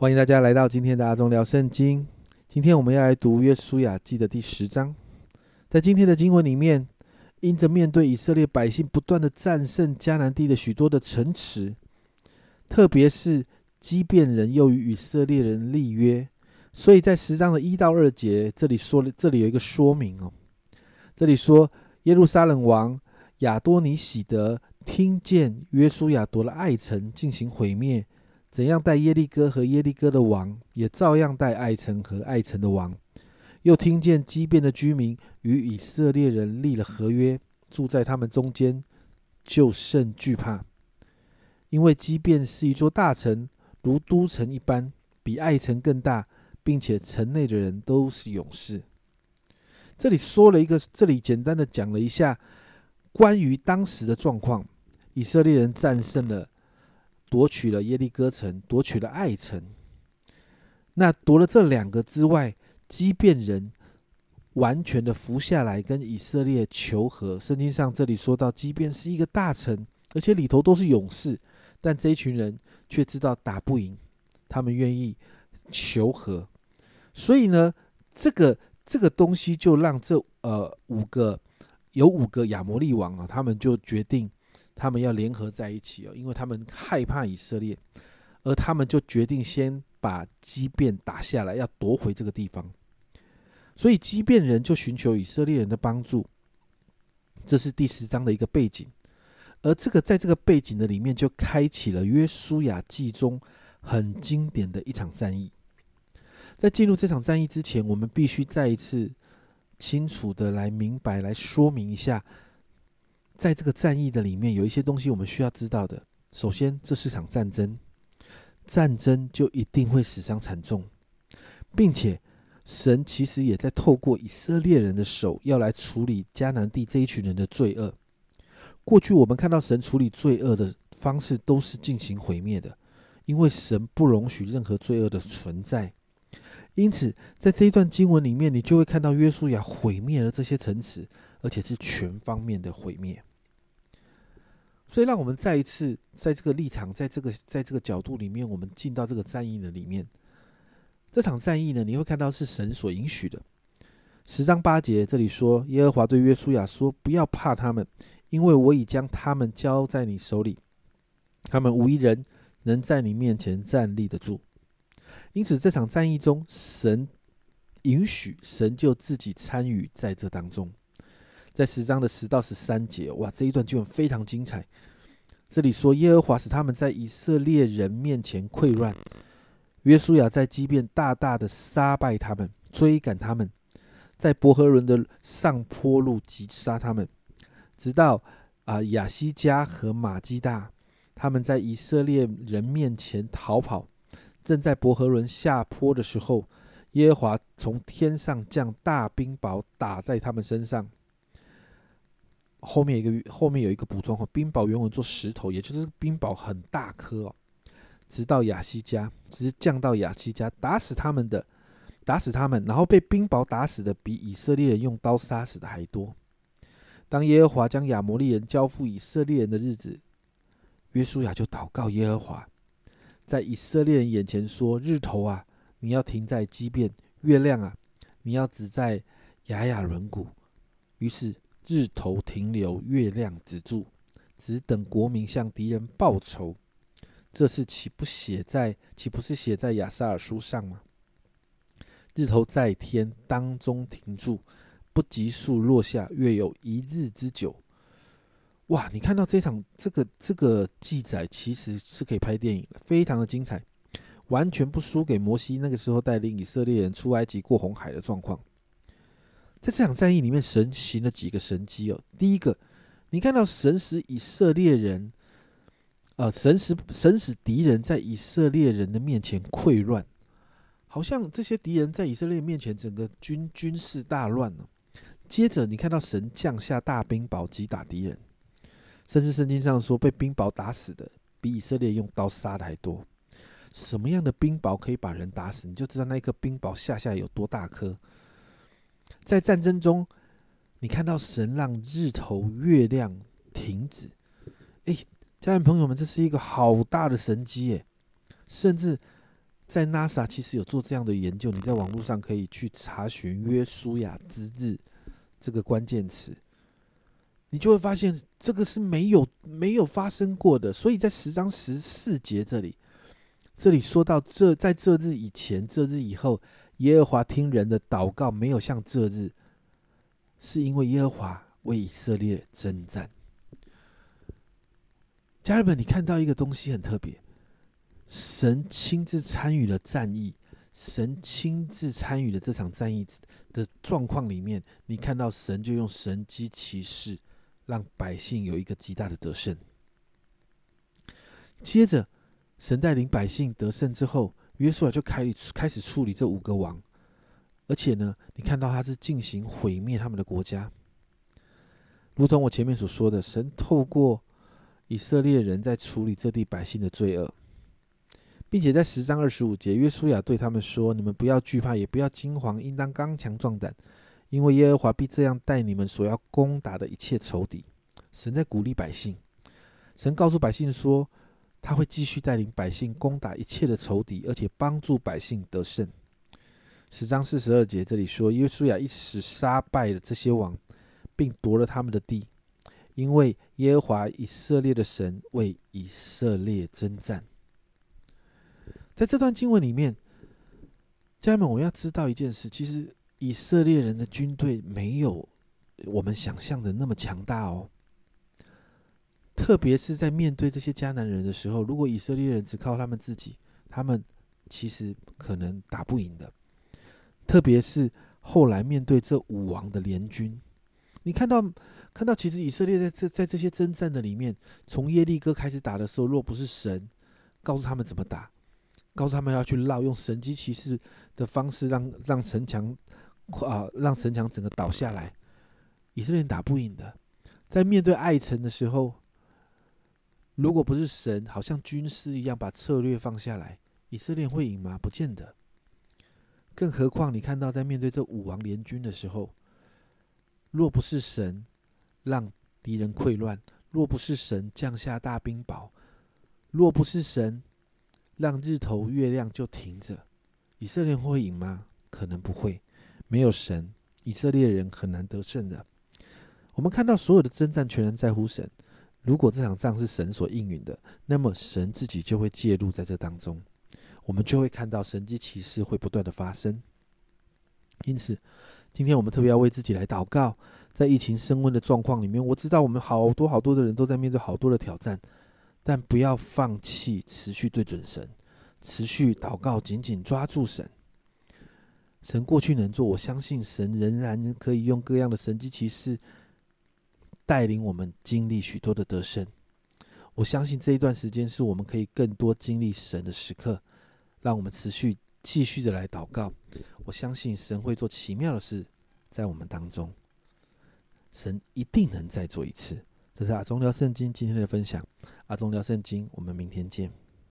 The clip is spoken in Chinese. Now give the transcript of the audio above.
欢迎大家来到今天的阿忠聊圣经。今天我们要来读约书亚记的第十章。在今天的经文里面，因着面对以色列百姓不断的战胜迦南地的许多的城池，特别是基遍人又与以色列人立约，所以在十章的一到二节，这里说了，这里有一个说明哦。这里说耶路撒冷王亚多尼喜德听见约书亚夺了爱城，进行毁灭。怎样带耶利哥和耶利哥的王，也照样带爱城和爱城的王。又听见畸变的居民与以色列人立了合约，住在他们中间，就甚惧怕，因为畸变是一座大城，如都城一般，比爱城更大，并且城内的人都是勇士。这里说了一个，这里简单的讲了一下关于当时的状况，以色列人战胜了。夺取了耶利哥城，夺取了爱城。那夺了这两个之外，畸变人完全的服下来，跟以色列求和。圣经上这里说到，即便是一个大臣，而且里头都是勇士，但这一群人却知道打不赢，他们愿意求和。所以呢，这个这个东西就让这呃五个有五个亚摩利王啊，他们就决定。他们要联合在一起哦，因为他们害怕以色列，而他们就决定先把畸变打下来，要夺回这个地方。所以畸变人就寻求以色列人的帮助，这是第十章的一个背景。而这个在这个背景的里面，就开启了约书亚记中很经典的一场战役。在进入这场战役之前，我们必须再一次清楚的来明白、来说明一下。在这个战役的里面，有一些东西我们需要知道的。首先，这是场战争，战争就一定会死伤惨重，并且神其实也在透过以色列人的手，要来处理迦南地这一群人的罪恶。过去我们看到神处理罪恶的方式都是进行毁灭的，因为神不容许任何罪恶的存在。因此，在这一段经文里面，你就会看到约书亚毁灭了这些城池，而且是全方面的毁灭。所以，让我们再一次在这个立场，在这个在这个角度里面，我们进到这个战役的里面。这场战役呢，你会看到是神所允许的。十章八节这里说，耶和华对约书亚说：“不要怕他们，因为我已将他们交在你手里，他们无一人能在你面前站立得住。”因此，这场战役中，神允许，神就自己参与在这当中。在十章的十到十三节，哇，这一段经文非常精彩。这里说，耶和华使他们在以色列人面前溃乱，约书亚在基遍大大的杀败他们，追赶他们，在伯和伦的上坡路击杀他们，直到啊亚西加和马基大，他们在以色列人面前逃跑，正在伯和伦下坡的时候，耶和华从天上降大冰雹，打在他们身上。后面一个后面有一个补充，冰雹原文做石头，也就是冰雹很大颗哦。直到亚西加，只是降到亚西加，打死他们的，打死他们，然后被冰雹打死的比以色列人用刀杀死的还多。当耶和华将亚摩利人交付以色列人的日子，约书亚就祷告耶和华，在以色列人眼前说：“日头啊，你要停在基变；月亮啊，你要止在雅雅伦谷。”于是。日头停留，月亮止住，只等国民向敌人报仇。这是岂不写在岂不是写在亚萨尔书上吗？日头在天当中停住，不急速落下，约有一日之久。哇！你看到这场这个这个记载，其实是可以拍电影的，非常的精彩，完全不输给摩西那个时候带领以色列人出埃及过红海的状况。在这场战役里面，神行了几个神迹哦。第一个，你看到神使以色列人，呃，神使神使敌人在以色列人的面前溃乱，好像这些敌人在以色列面前整个军军事大乱了。接着，你看到神降下大冰雹击打敌人，甚至圣经上说被冰雹打死的比以色列用刀杀的还多。什么样的冰雹可以把人打死？你就知道那一颗冰雹下下有多大颗。在战争中，你看到神让日头、月亮停止。哎，家人朋友们，这是一个好大的神机耶！甚至在 NASA 其实有做这样的研究，你在网络上可以去查询“约书亚之日”这个关键词，你就会发现这个是没有没有发生过的。所以在十章十四节这里，这里说到这在这日以前、这日以后，耶和华听人的祷告没有像这日，是因为耶和华为以色列征战。家人们，你看到一个东西很特别。神亲自参与了战役，神亲自参与了这场战役的状况里面，你看到神就用神机骑士让百姓有一个极大的得胜。接着，神带领百姓得胜之后，约书亚就开开始处理这五个王，而且呢，你看到他是进行毁灭他们的国家，如同我前面所说的，神透过以色列人在处理这地百姓的罪恶。并且在十章二十五节，约书亚对他们说：“你们不要惧怕，也不要惊惶，应当刚强壮胆，因为耶和华必这样待你们所要攻打的一切仇敌。”神在鼓励百姓，神告诉百姓说：“他会继续带领百姓攻打一切的仇敌，而且帮助百姓得胜。”十章四十二节这里说：“耶稣亚一时杀败了这些王，并夺了他们的地，因为耶和华以色列的神为以色列征战。”在这段经文里面，家人们，我要知道一件事：其实以色列人的军队没有我们想象的那么强大哦。特别是在面对这些迦南人的时候，如果以色列人只靠他们自己，他们其实可能打不赢的。特别是后来面对这五王的联军，你看到看到，其实以色列在这在这些征战的里面，从耶利哥开始打的时候，若不是神告诉他们怎么打。告诉他们要去绕，用神机骑士的方式让让城墙啊，让城墙整个倒下来。以色列人打不赢的，在面对爱城的时候，如果不是神，好像军师一样把策略放下来，以色列会赢吗？不见得。更何况你看到在面对这五王联军的时候，若不是神让敌人溃乱，若不是神降下大冰雹，若不是神。让日头、月亮就停着，以色列会赢吗？可能不会。没有神，以色列人很难得胜的。我们看到所有的征战全然在乎神。如果这场仗是神所应允的，那么神自己就会介入在这当中，我们就会看到神迹奇事会不断的发生。因此，今天我们特别要为自己来祷告。在疫情升温的状况里面，我知道我们好多好多的人都在面对好多的挑战。但不要放弃，持续对准神，持续祷告，紧紧抓住神。神过去能做，我相信神仍然可以用各样的神迹奇事带领我们经历许多的得胜。我相信这一段时间是我们可以更多经历神的时刻，让我们持续继续的来祷告。我相信神会做奇妙的事在我们当中，神一定能再做一次。这是阿忠聊圣经今天的分享，阿忠聊圣经，我们明天见。